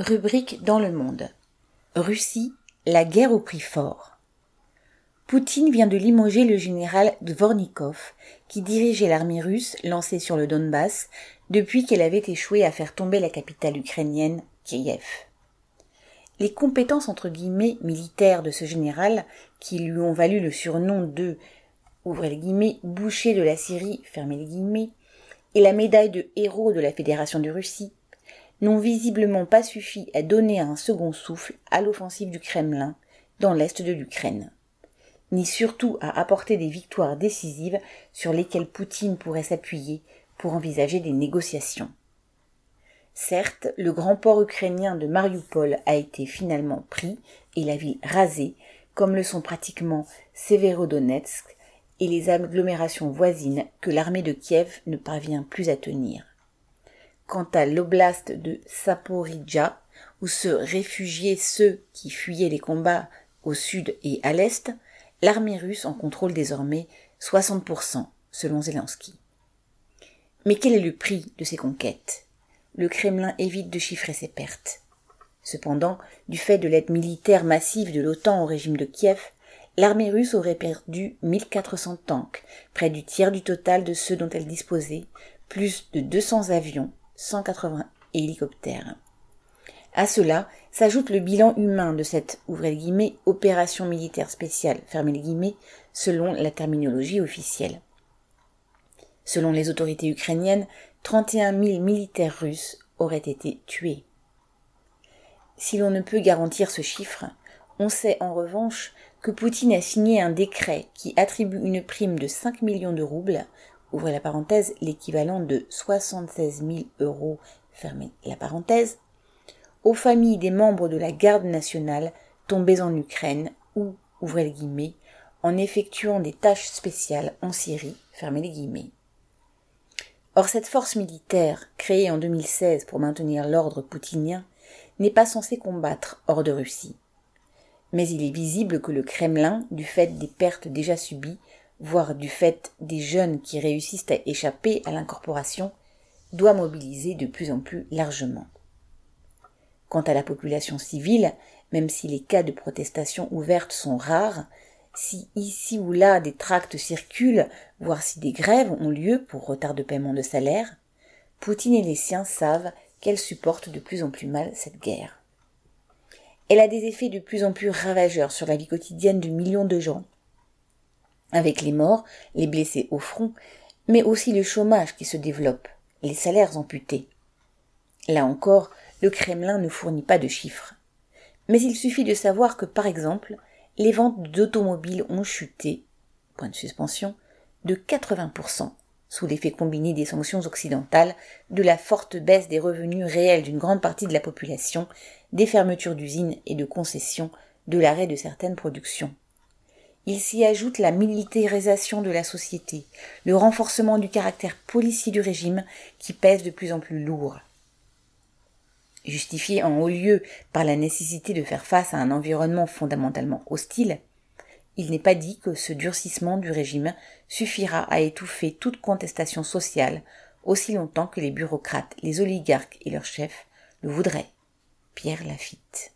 Rubrique dans le monde. Russie, la guerre au prix fort. Poutine vient de limoger le général Dvornikov, qui dirigeait l'armée russe lancée sur le Donbass depuis qu'elle avait échoué à faire tomber la capitale ukrainienne, Kiev. Les compétences entre guillemets militaires de ce général, qui lui ont valu le surnom de guillemets, boucher de la Syrie, fermez les guillemets, et la médaille de héros de la Fédération de Russie, n'ont visiblement pas suffi à donner un second souffle à l'offensive du Kremlin dans l'est de l'Ukraine, ni surtout à apporter des victoires décisives sur lesquelles Poutine pourrait s'appuyer pour envisager des négociations. Certes, le grand port ukrainien de Mariupol a été finalement pris et la ville rasée, comme le sont pratiquement Severodonetsk et les agglomérations voisines que l'armée de Kiev ne parvient plus à tenir. Quant à l'oblast de Saporidja, où se réfugiaient ceux qui fuyaient les combats au sud et à l'est, l'armée russe en contrôle désormais 60%, selon Zelensky. Mais quel est le prix de ces conquêtes? Le Kremlin évite de chiffrer ses pertes. Cependant, du fait de l'aide militaire massive de l'OTAN au régime de Kiev, l'armée russe aurait perdu 1400 tanks, près du tiers du total de ceux dont elle disposait, plus de 200 avions, 180 hélicoptères. À cela s'ajoute le bilan humain de cette opération militaire spéciale selon la terminologie officielle. Selon les autorités ukrainiennes, 31 000 militaires russes auraient été tués. Si l'on ne peut garantir ce chiffre, on sait en revanche que Poutine a signé un décret qui attribue une prime de 5 millions de roubles ouvrez la parenthèse, l'équivalent de 76 000 euros, fermez la parenthèse, aux familles des membres de la garde nationale tombés en Ukraine ou, ouvrez les guillemets, en effectuant des tâches spéciales en Syrie, fermez les guillemets. Or cette force militaire, créée en 2016 pour maintenir l'ordre poutinien, n'est pas censée combattre hors de Russie. Mais il est visible que le Kremlin, du fait des pertes déjà subies, voire du fait des jeunes qui réussissent à échapper à l'incorporation, doit mobiliser de plus en plus largement. Quant à la population civile, même si les cas de protestation ouverte sont rares, si ici ou là des tracts circulent, voire si des grèves ont lieu pour retard de paiement de salaire, Poutine et les siens savent qu'elle supporte de plus en plus mal cette guerre. Elle a des effets de plus en plus ravageurs sur la vie quotidienne de millions de gens, avec les morts, les blessés au front, mais aussi le chômage qui se développe, les salaires amputés. Là encore, le Kremlin ne fournit pas de chiffres. Mais il suffit de savoir que, par exemple, les ventes d'automobiles ont chuté, point de suspension, de 80% sous l'effet combiné des sanctions occidentales, de la forte baisse des revenus réels d'une grande partie de la population, des fermetures d'usines et de concessions, de l'arrêt de certaines productions. Il s'y ajoute la militarisation de la société, le renforcement du caractère policier du régime qui pèse de plus en plus lourd. Justifié en haut lieu par la nécessité de faire face à un environnement fondamentalement hostile, il n'est pas dit que ce durcissement du régime suffira à étouffer toute contestation sociale aussi longtemps que les bureaucrates, les oligarques et leurs chefs le voudraient. Pierre Lafitte.